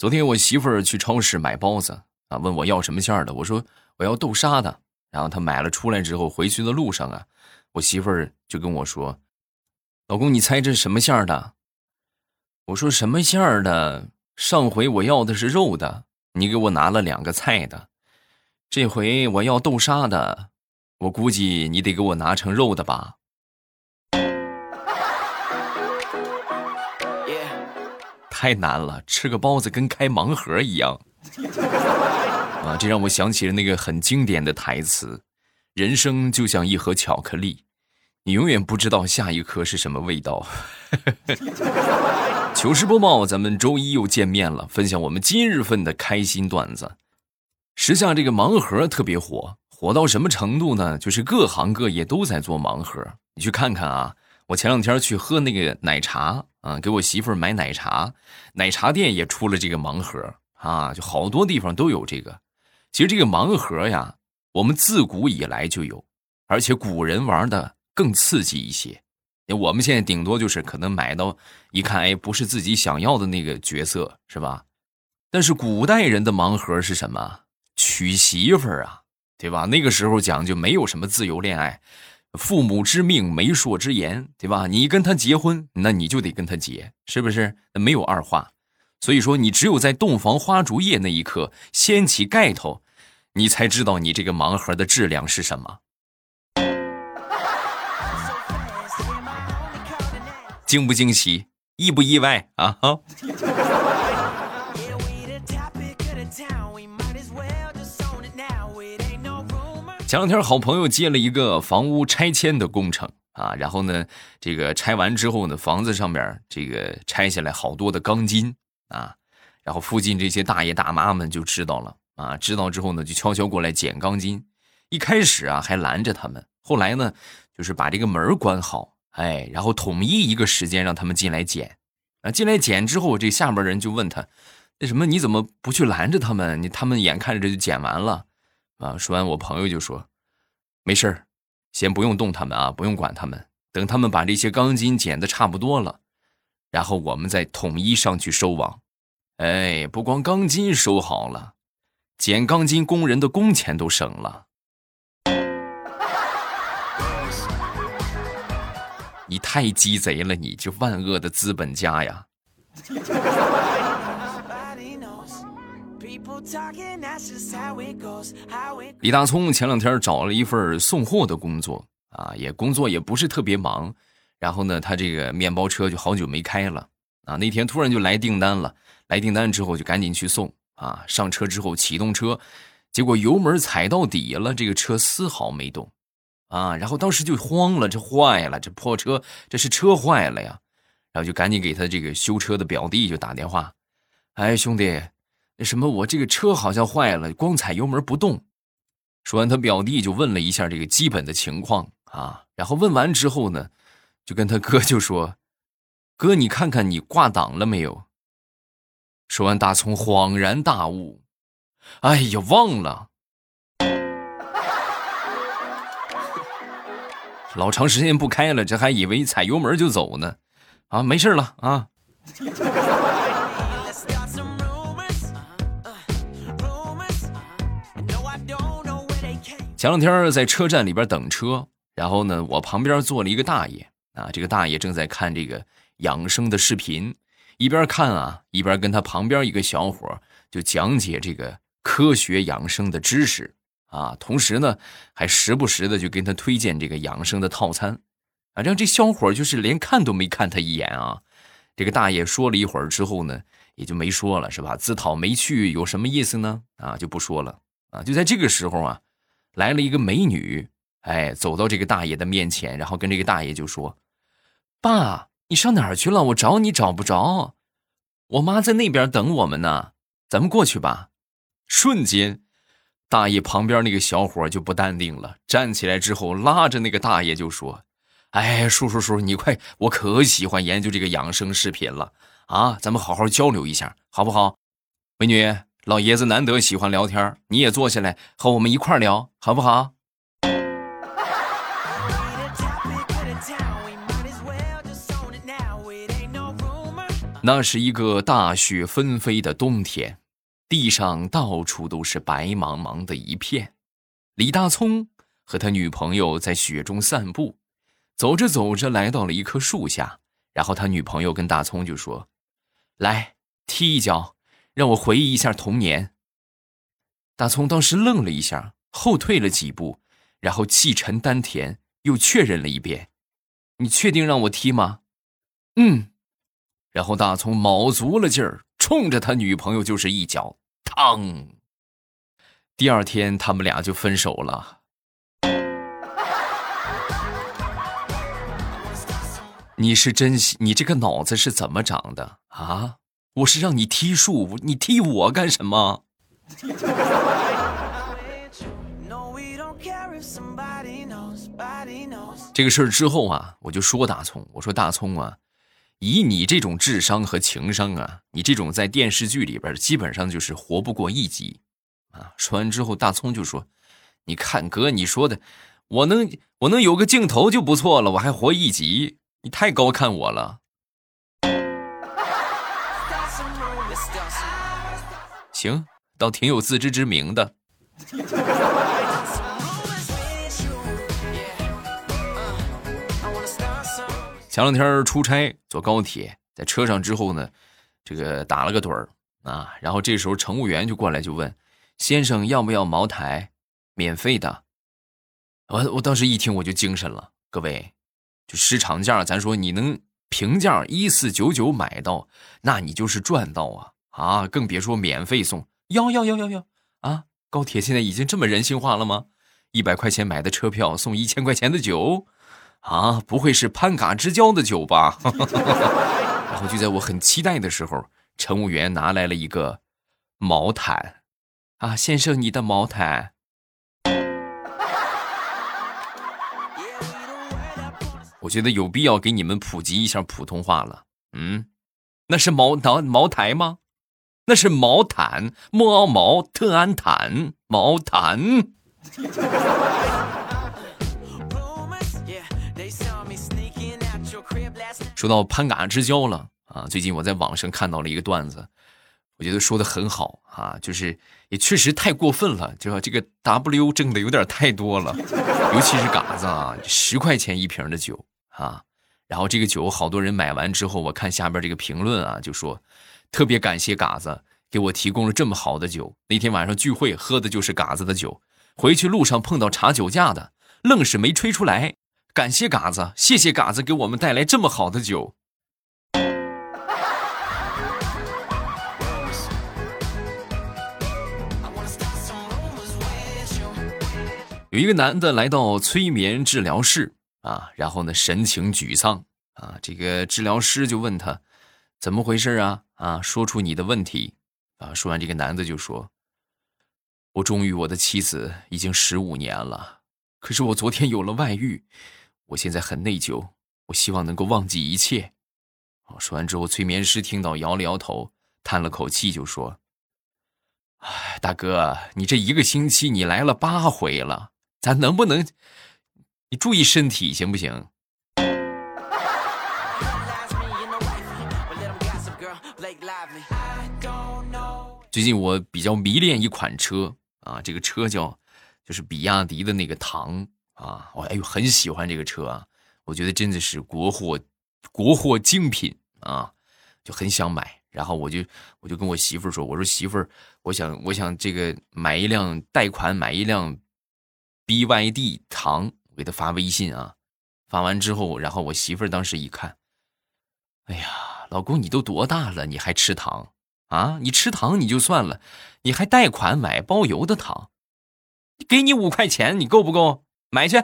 昨天我媳妇儿去超市买包子啊，问我要什么馅儿的，我说我要豆沙的。然后她买了出来之后，回去的路上啊，我媳妇儿就跟我说：“老公，你猜这是什么馅儿的？”我说：“什么馅儿的？上回我要的是肉的，你给我拿了两个菜的，这回我要豆沙的，我估计你得给我拿成肉的吧。”太难了，吃个包子跟开盲盒一样，啊！这让我想起了那个很经典的台词：“人生就像一盒巧克力，你永远不知道下一颗是什么味道。”糗事播报，咱们周一又见面了，分享我们今日份的开心段子。时下这个盲盒特别火，火到什么程度呢？就是各行各业都在做盲盒，你去看看啊。我前两天去喝那个奶茶啊，给我媳妇儿买奶茶，奶茶店也出了这个盲盒啊，就好多地方都有这个。其实这个盲盒呀，我们自古以来就有，而且古人玩的更刺激一些。我们现在顶多就是可能买到一看，哎，不是自己想要的那个角色，是吧？但是古代人的盲盒是什么？娶媳妇儿啊，对吧？那个时候讲究没有什么自由恋爱。父母之命，媒妁之言，对吧？你跟他结婚，那你就得跟他结，是不是？没有二话。所以说，你只有在洞房花烛夜那一刻掀起盖头，你才知道你这个盲盒的质量是什么。惊不惊喜？意不意外啊？哈。前两天，好朋友接了一个房屋拆迁的工程啊，然后呢，这个拆完之后呢，房子上面这个拆下来好多的钢筋啊，然后附近这些大爷大妈们就知道了啊，知道之后呢，就悄悄过来捡钢筋。一开始啊，还拦着他们，后来呢，就是把这个门关好，哎，然后统一一个时间让他们进来捡。啊，进来捡之后，这下边人就问他，那什么，你怎么不去拦着他们？你他们眼看着就捡完了。啊！说完，我朋友就说：“没事儿，先不用动他们啊，不用管他们。等他们把这些钢筋剪的差不多了，然后我们再统一上去收网。哎，不光钢筋收好了，剪钢筋工人的工钱都省了。你太鸡贼了，你这万恶的资本家呀！” 李大聪前两天找了一份送货的工作啊，也工作也不是特别忙。然后呢，他这个面包车就好久没开了啊。那天突然就来订单了，来订单之后就赶紧去送啊。上车之后启动车，结果油门踩到底了，这个车丝毫没动啊。然后当时就慌了，这坏了，这破车，这是车坏了呀。然后就赶紧给他这个修车的表弟就打电话，哎，兄弟。什么，我这个车好像坏了，光踩油门不动。说完，他表弟就问了一下这个基本的情况啊，然后问完之后呢，就跟他哥就说：“哥，你看看你挂档了没有？”说完，大葱恍然大悟：“哎呀，忘了，老长时间不开了，这还以为踩油门就走呢。啊，没事了啊。”前两天在车站里边等车，然后呢，我旁边坐了一个大爷啊，这个大爷正在看这个养生的视频，一边看啊，一边跟他旁边一个小伙就讲解这个科学养生的知识啊，同时呢，还时不时的就跟他推荐这个养生的套餐，啊，让这小伙就是连看都没看他一眼啊。这个大爷说了一会儿之后呢，也就没说了，是吧？自讨没趣有什么意思呢？啊，就不说了啊。就在这个时候啊。来了一个美女，哎，走到这个大爷的面前，然后跟这个大爷就说：“爸，你上哪儿去了？我找你找不着，我妈在那边等我们呢，咱们过去吧。”瞬间，大爷旁边那个小伙就不淡定了，站起来之后拉着那个大爷就说：“哎，叔叔叔，你快，我可喜欢研究这个养生视频了啊，咱们好好交流一下，好不好？美女。”老爷子难得喜欢聊天，你也坐下来和我们一块聊，好不好？那是一个大雪纷飞的冬天，地上到处都是白茫茫的一片。李大聪和他女朋友在雪中散步，走着走着来到了一棵树下，然后他女朋友跟大葱就说：“来踢一脚，让我回忆一下童年。”大葱当时愣了一下，后退了几步，然后气沉丹田，又确认了一遍：“你确定让我踢吗？”“嗯。”然后大葱卯足了劲儿，冲着他女朋友就是一脚，嘡！第二天他们俩就分手了。你是真？你这个脑子是怎么长的啊？我是让你踢树，你踢我干什么？这个事儿之后啊，我就说大葱，我说大葱啊。以你这种智商和情商啊，你这种在电视剧里边基本上就是活不过一集，啊！说完之后，大葱就说：“你看哥，你说的，我能我能有个镜头就不错了，我还活一集，你太高看我了。”行，倒挺有自知之明的。前两天出差坐高铁，在车上之后呢，这个打了个盹儿啊，然后这时候乘务员就过来就问：“先生要不要茅台？免费的。”我我当时一听我就精神了，各位，就市场价，咱说你能平价一四九九买到，那你就是赚到啊啊！更别说免费送，要要要要要啊！高铁现在已经这么人性化了吗？一百块钱买的车票送一千块钱的酒。啊，不会是潘嘎之交的酒吧？然后就在我很期待的时候，乘务员拿来了一个毛毯。啊，先生，你的毛毯。我觉得有必要给你们普及一下普通话了。嗯，那是毛毛茅台吗？那是毛毯，莫奥毛特安毯，毛毯。说到攀嘎之交了啊，最近我在网上看到了一个段子，我觉得说的很好啊，就是也确实太过分了，就这个 W 挣的有点太多了，尤其是嘎子啊，十块钱一瓶的酒啊，然后这个酒好多人买完之后，我看下边这个评论啊，就说特别感谢嘎子给我提供了这么好的酒，那天晚上聚会喝的就是嘎子的酒，回去路上碰到查酒驾的，愣是没吹出来。感谢嘎子，谢谢嘎子给我们带来这么好的酒。有一个男的来到催眠治疗室啊，然后呢神情沮丧啊，这个治疗师就问他怎么回事啊啊，说出你的问题啊。说完，这个男的就说：“我忠于我的妻子已经十五年了，可是我昨天有了外遇。”我现在很内疚，我希望能够忘记一切。啊说完之后，催眠师听到摇了摇头，叹了口气，就说：“哎，大哥，你这一个星期你来了八回了，咱能不能你注意身体行不行？”最近我比较迷恋一款车啊，这个车叫就是比亚迪的那个唐。啊，我哎呦，很喜欢这个车啊！我觉得真的是国货，国货精品啊，就很想买。然后我就我就跟我媳妇说：“我说媳妇儿，我想我想这个买一辆贷款买一辆 BYD 唐，我给她发微信啊。发完之后，然后我媳妇儿当时一看，哎呀，老公你都多大了，你还吃糖啊？你吃糖你就算了，你还贷款买包邮的糖，给你五块钱，你够不够？”买去，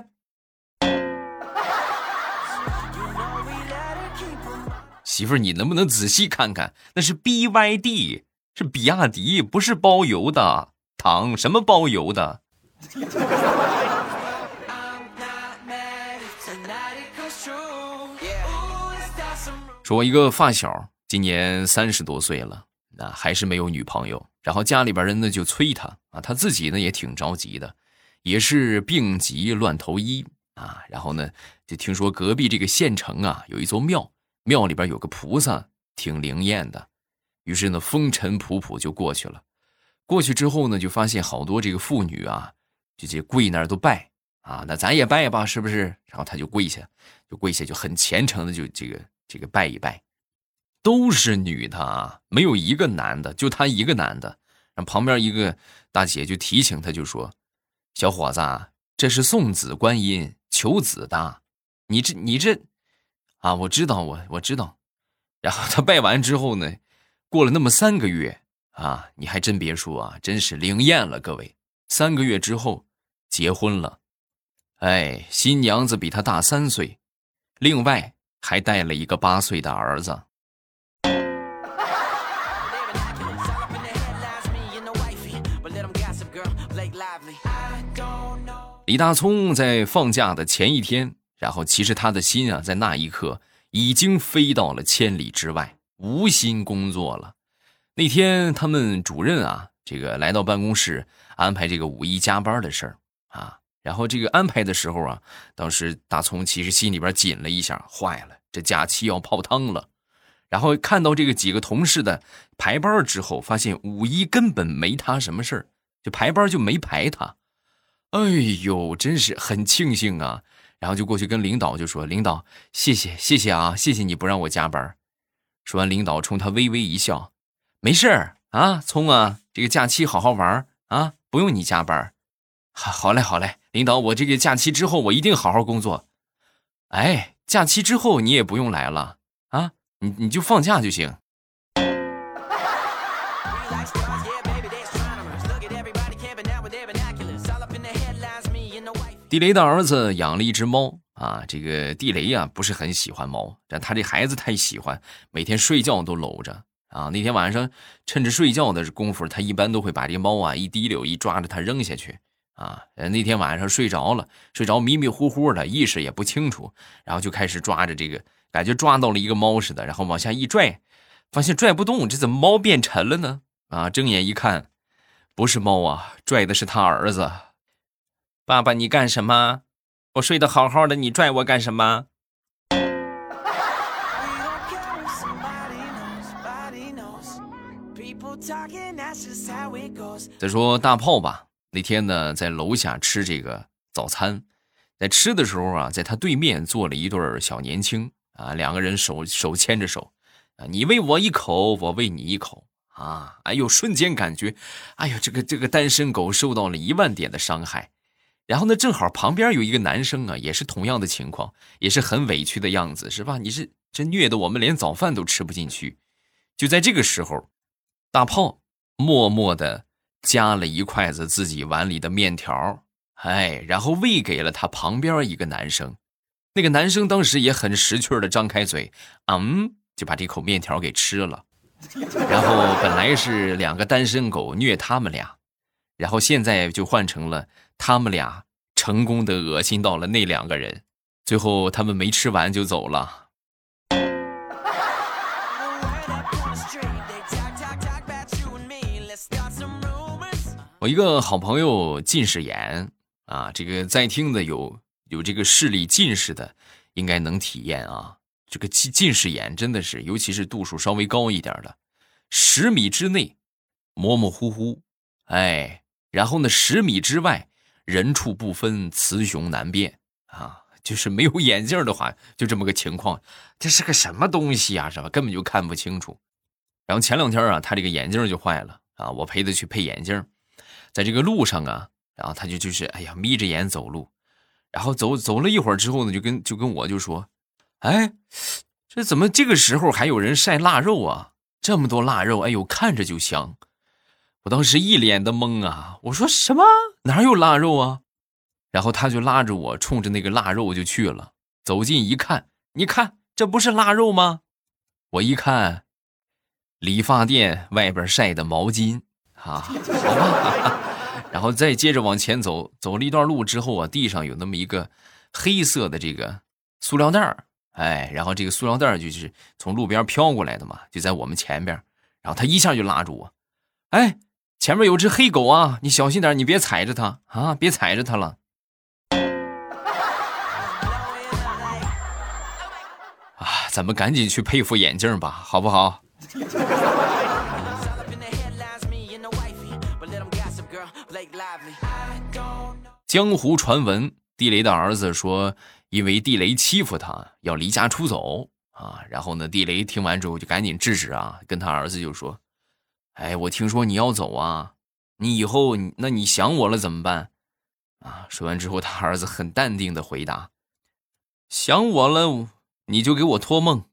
媳妇儿，你能不能仔细看看？那是 BYD，是比亚迪，不是包邮的糖。什么包邮的？说，我一个发小，今年三十多岁了，那还是没有女朋友。然后家里边人呢就催他啊，他自己呢也挺着急的。也是病急乱投医啊，然后呢，就听说隔壁这个县城啊，有一座庙，庙里边有个菩萨挺灵验的。于是呢，风尘仆仆就过去了。过去之后呢，就发现好多这个妇女啊，就这跪那儿都拜啊，那咱也拜吧，是不是？然后他就跪下，就跪下，就很虔诚的就这个这个拜一拜。都是女的啊，没有一个男的，就他一个男的。然后旁边一个大姐就提醒他，就说：“小伙子，这是送子观音求子的，你这你这，啊，我知道，我我知道。”然后他拜完之后呢？过了那么三个月啊，你还真别说啊，真是灵验了，各位。三个月之后结婚了，哎，新娘子比他大三岁，另外还带了一个八岁的儿子。李大聪在放假的前一天，然后其实他的心啊，在那一刻已经飞到了千里之外。无心工作了。那天他们主任啊，这个来到办公室安排这个五一加班的事儿啊。然后这个安排的时候啊，当时大葱其实心里边紧了一下，坏了，这假期要泡汤了。然后看到这个几个同事的排班之后，发现五一根本没他什么事儿，就排班就没排他。哎呦，真是很庆幸啊！然后就过去跟领导就说：“领导，谢谢谢谢啊，谢谢你不让我加班。”说完，领导冲他微微一笑：“没事啊，聪啊，这个假期好好玩啊，不用你加班。好嘞，好嘞，领导，我这个假期之后我一定好好工作。哎，假期之后你也不用来了啊，你你就放假就行。”地雷的儿子养了一只猫。啊，这个地雷呀不是很喜欢猫，但他这孩子太喜欢，每天睡觉都搂着啊。那天晚上趁着睡觉的功夫，他一般都会把这猫啊一滴溜一抓着它扔下去啊。那天晚上睡着了，睡着迷迷糊糊的，意识也不清楚，然后就开始抓着这个，感觉抓到了一个猫似的，然后往下一拽，发现拽不动，这怎么猫变沉了呢？啊，睁眼一看，不是猫啊，拽的是他儿子。爸爸，你干什么？我睡得好好的，你拽我干什么？再说大炮吧，那天呢在楼下吃这个早餐，在吃的时候啊，在他对面坐了一对小年轻啊，两个人手手牵着手啊，你喂我一口，我喂你一口啊，哎呦，瞬间感觉，哎呦，这个这个单身狗受到了一万点的伤害。然后呢，正好旁边有一个男生啊，也是同样的情况，也是很委屈的样子，是吧？你是这虐的我们连早饭都吃不进去。就在这个时候，大炮默默的夹了一筷子自己碗里的面条，哎，然后喂给了他旁边一个男生。那个男生当时也很识趣的张开嘴，嗯，就把这口面条给吃了。然后本来是两个单身狗虐他们俩，然后现在就换成了。他们俩成功的恶心到了那两个人，最后他们没吃完就走了。我一个好朋友近视眼啊，这个在听的有有这个视力近视的，应该能体验啊。这个近近视眼真的是，尤其是度数稍微高一点的，十米之内模模糊糊，哎，然后呢，十米之外。人畜不分，雌雄难辨啊！就是没有 眼镜的话，就这么个情况。这是个什么东西啊？是吧？根本就看不清楚。然后前两天啊，他这个眼镜就坏了啊，我陪他去配眼镜。在这个路上啊，然后他就就是哎呀，眯着眼走路。然后走走了一会儿之后呢，就跟就跟我就说：“哎，这怎么这个时候还有人晒腊肉啊？这么多腊肉，哎呦，看着就香。”我当时一脸的懵啊！我说什么？哪有腊肉啊？然后他就拉着我，冲着那个腊肉就去了。走近一看，你看，这不是腊肉吗？我一看，理发店外边晒的毛巾啊，好吧。然后再接着往前走，走了一段路之后啊，地上有那么一个黑色的这个塑料袋儿，哎，然后这个塑料袋儿就是从路边飘过来的嘛，就在我们前边。然后他一下就拉住我，哎。前面有只黑狗啊，你小心点，你别踩着它啊，别踩着它了。啊，咱们赶紧去配副眼镜吧，好不好？江湖传闻，地雷的儿子说，因为地雷欺负他，要离家出走啊。然后呢，地雷听完之后就赶紧制止啊，跟他儿子就说：“哎，我听说你要走啊，你以后那你想我了怎么办？”啊，说完之后，他儿子很淡定的回答：“想我了，你就给我托梦。”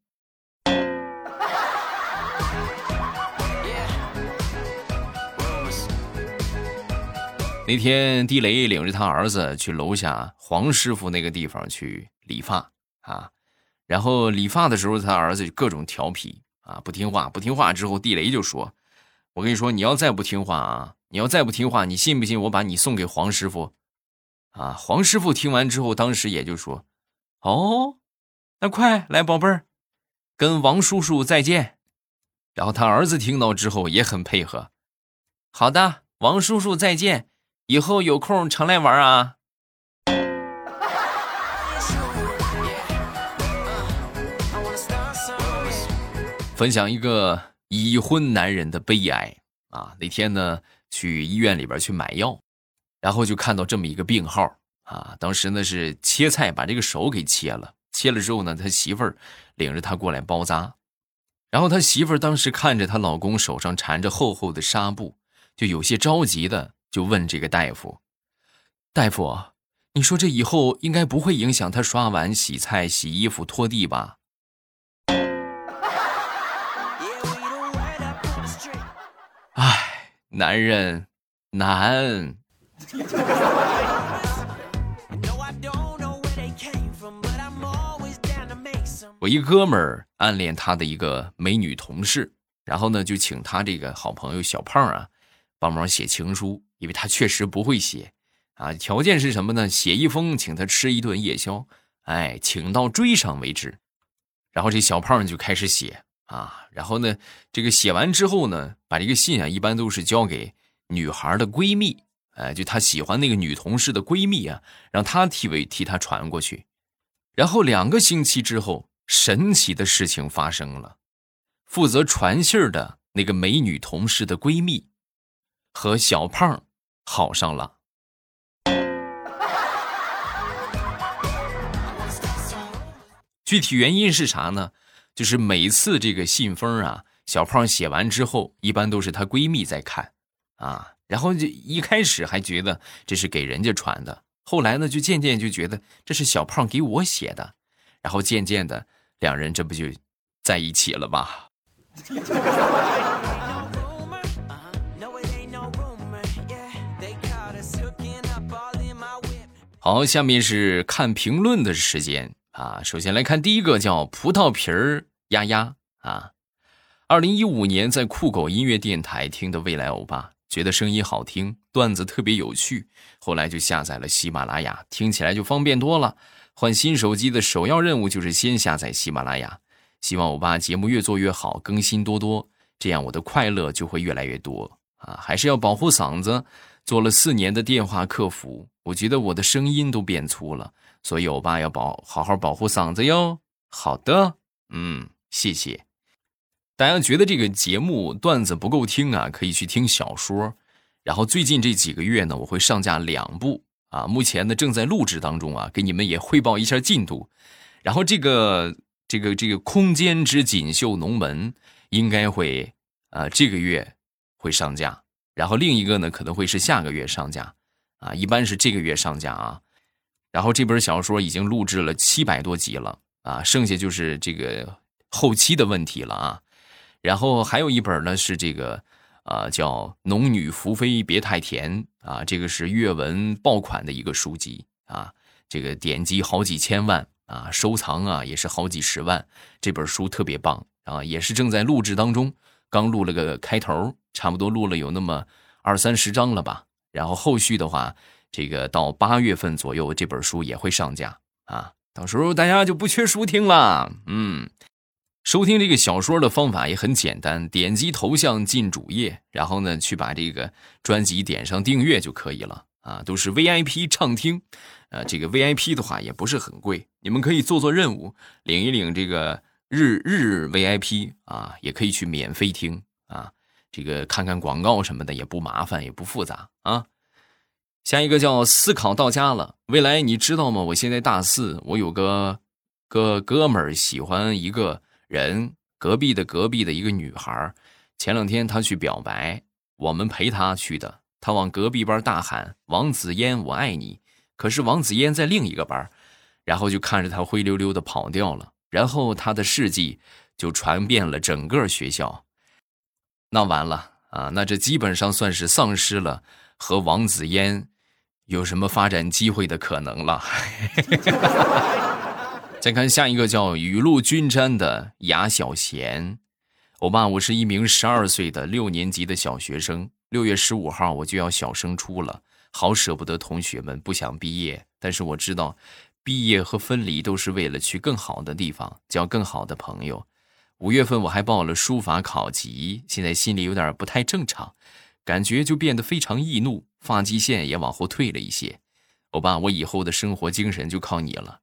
那天，地雷领着他儿子去楼下黄师傅那个地方去理发啊，然后理发的时候，他儿子就各种调皮啊，不听话，不听话之后，地雷就说：“我跟你说，你要再不听话啊，你要再不听话，你信不信我把你送给黄师傅？”啊，黄师傅听完之后，当时也就说：“哦，那快来，宝贝儿，跟王叔叔再见。”然后他儿子听到之后也很配合：“好的，王叔叔再见。”以后有空常来玩啊！分享一个已婚男人的悲哀啊！那天呢，去医院里边去买药，然后就看到这么一个病号啊。当时呢是切菜，把这个手给切了。切了之后呢，他媳妇儿领着他过来包扎，然后他媳妇儿当时看着她老公手上缠着厚厚的纱布，就有些着急的。就问这个大夫：“大夫，你说这以后应该不会影响他刷碗、洗菜、洗衣服、拖地吧？”男人难。我一哥们儿暗恋他的一个美女同事，然后呢，就请他这个好朋友小胖啊，帮忙写情书。因为他确实不会写，啊，条件是什么呢？写一封，请他吃一顿夜宵，哎，请到追上为止。然后这小胖就开始写啊，然后呢，这个写完之后呢，把这个信啊，一般都是交给女孩的闺蜜，哎，就他喜欢那个女同事的闺蜜啊，让她替为替她传过去。然后两个星期之后，神奇的事情发生了，负责传信的那个美女同事的闺蜜和小胖。好上了，具体原因是啥呢？就是每次这个信封啊，小胖写完之后，一般都是她闺蜜在看啊，然后就一开始还觉得这是给人家传的，后来呢，就渐渐就觉得这是小胖给我写的，然后渐渐的，两人这不就在一起了吗？好，下面是看评论的时间啊。首先来看第一个，叫葡萄皮儿丫丫啊。二零一五年在酷狗音乐电台听的未来欧巴，觉得声音好听，段子特别有趣，后来就下载了喜马拉雅，听起来就方便多了。换新手机的首要任务就是先下载喜马拉雅。希望欧巴节目越做越好，更新多多，这样我的快乐就会越来越多啊。还是要保护嗓子。做了四年的电话客服，我觉得我的声音都变粗了，所以欧巴要保好好保护嗓子哟。好的，嗯，谢谢。大家觉得这个节目段子不够听啊，可以去听小说。然后最近这几个月呢，我会上架两部啊，目前呢正在录制当中啊，给你们也汇报一下进度。然后这个这个这个空间之锦绣龙门应该会啊这个月会上架。然后另一个呢，可能会是下个月上架，啊，一般是这个月上架啊。然后这本小说已经录制了七百多集了啊，剩下就是这个后期的问题了啊。然后还有一本呢是这个，啊，叫《农女福妃别太甜》啊，这个是阅文爆款的一个书籍啊，这个点击好几千万啊，收藏啊也是好几十万，这本书特别棒啊，也是正在录制当中。刚录了个开头，差不多录了有那么二三十章了吧。然后后续的话，这个到八月份左右，这本书也会上架啊。到时候大家就不缺书听了。嗯，收听这个小说的方法也很简单，点击头像进主页，然后呢去把这个专辑点上订阅就可以了啊。都是 VIP 畅听，呃，这个 VIP 的话也不是很贵，你们可以做做任务，领一领这个。日日 VIP 啊，也可以去免费听啊，这个看看广告什么的也不麻烦，也不复杂啊。下一个叫思考到家了，未来你知道吗？我现在大四，我有个个哥们儿喜欢一个人，隔壁的隔壁的一个女孩前两天他去表白，我们陪他去的，他往隔壁班大喊“王子嫣，我爱你”，可是王子嫣在另一个班。然后就看着他灰溜溜的跑掉了，然后他的事迹就传遍了整个学校。那完了啊，那这基本上算是丧失了和王子嫣有什么发展机会的可能了。再看下一个叫雨露均沾的雅小贤，欧巴，我是一名十二岁的六年级的小学生，六月十五号我就要小升初了，好舍不得同学们，不想毕业，但是我知道。毕业和分离都是为了去更好的地方，交更好的朋友。五月份我还报了书法考级，现在心里有点不太正常，感觉就变得非常易怒，发际线也往后退了一些。欧巴，我以后的生活精神就靠你了。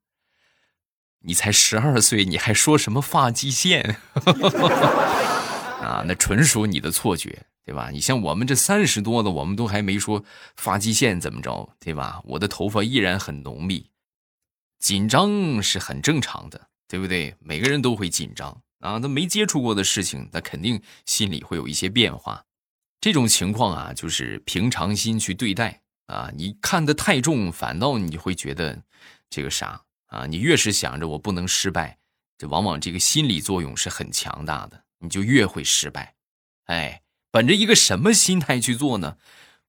你才十二岁，你还说什么发际线？啊，那纯属你的错觉，对吧？你像我们这三十多的，我们都还没说发际线怎么着，对吧？我的头发依然很浓密。紧张是很正常的，对不对？每个人都会紧张啊，他没接触过的事情，他肯定心里会有一些变化。这种情况啊，就是平常心去对待啊。你看得太重，反倒你会觉得这个啥啊？你越是想着我不能失败，这往往这个心理作用是很强大的，你就越会失败。哎，本着一个什么心态去做呢？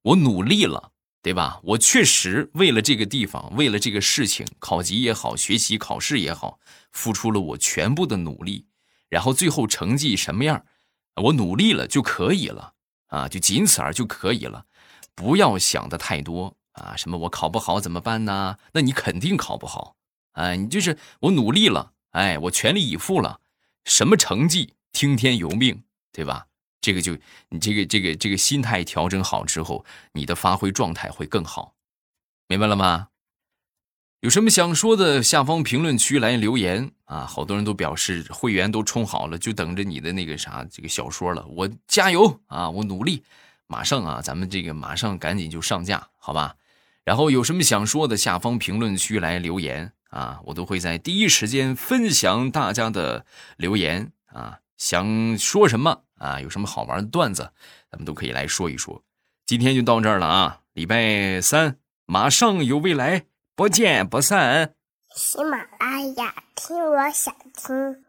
我努力了。对吧？我确实为了这个地方，为了这个事情，考级也好，学习考试也好，付出了我全部的努力。然后最后成绩什么样，我努力了就可以了啊，就仅此而就可以了。不要想的太多啊，什么我考不好怎么办呢？那你肯定考不好啊。你就是我努力了，哎，我全力以赴了，什么成绩听天由命，对吧？这个就你这个这个这个心态调整好之后，你的发挥状态会更好，明白了吗？有什么想说的，下方评论区来留言啊！好多人都表示会员都充好了，就等着你的那个啥这个小说了。我加油啊！我努力，马上啊，咱们这个马上赶紧就上架，好吧？然后有什么想说的，下方评论区来留言啊！我都会在第一时间分享大家的留言啊！想说什么？啊，有什么好玩的段子，咱们都可以来说一说。今天就到这儿了啊，礼拜三马上有未来，不见不散。喜马拉雅，听我想听。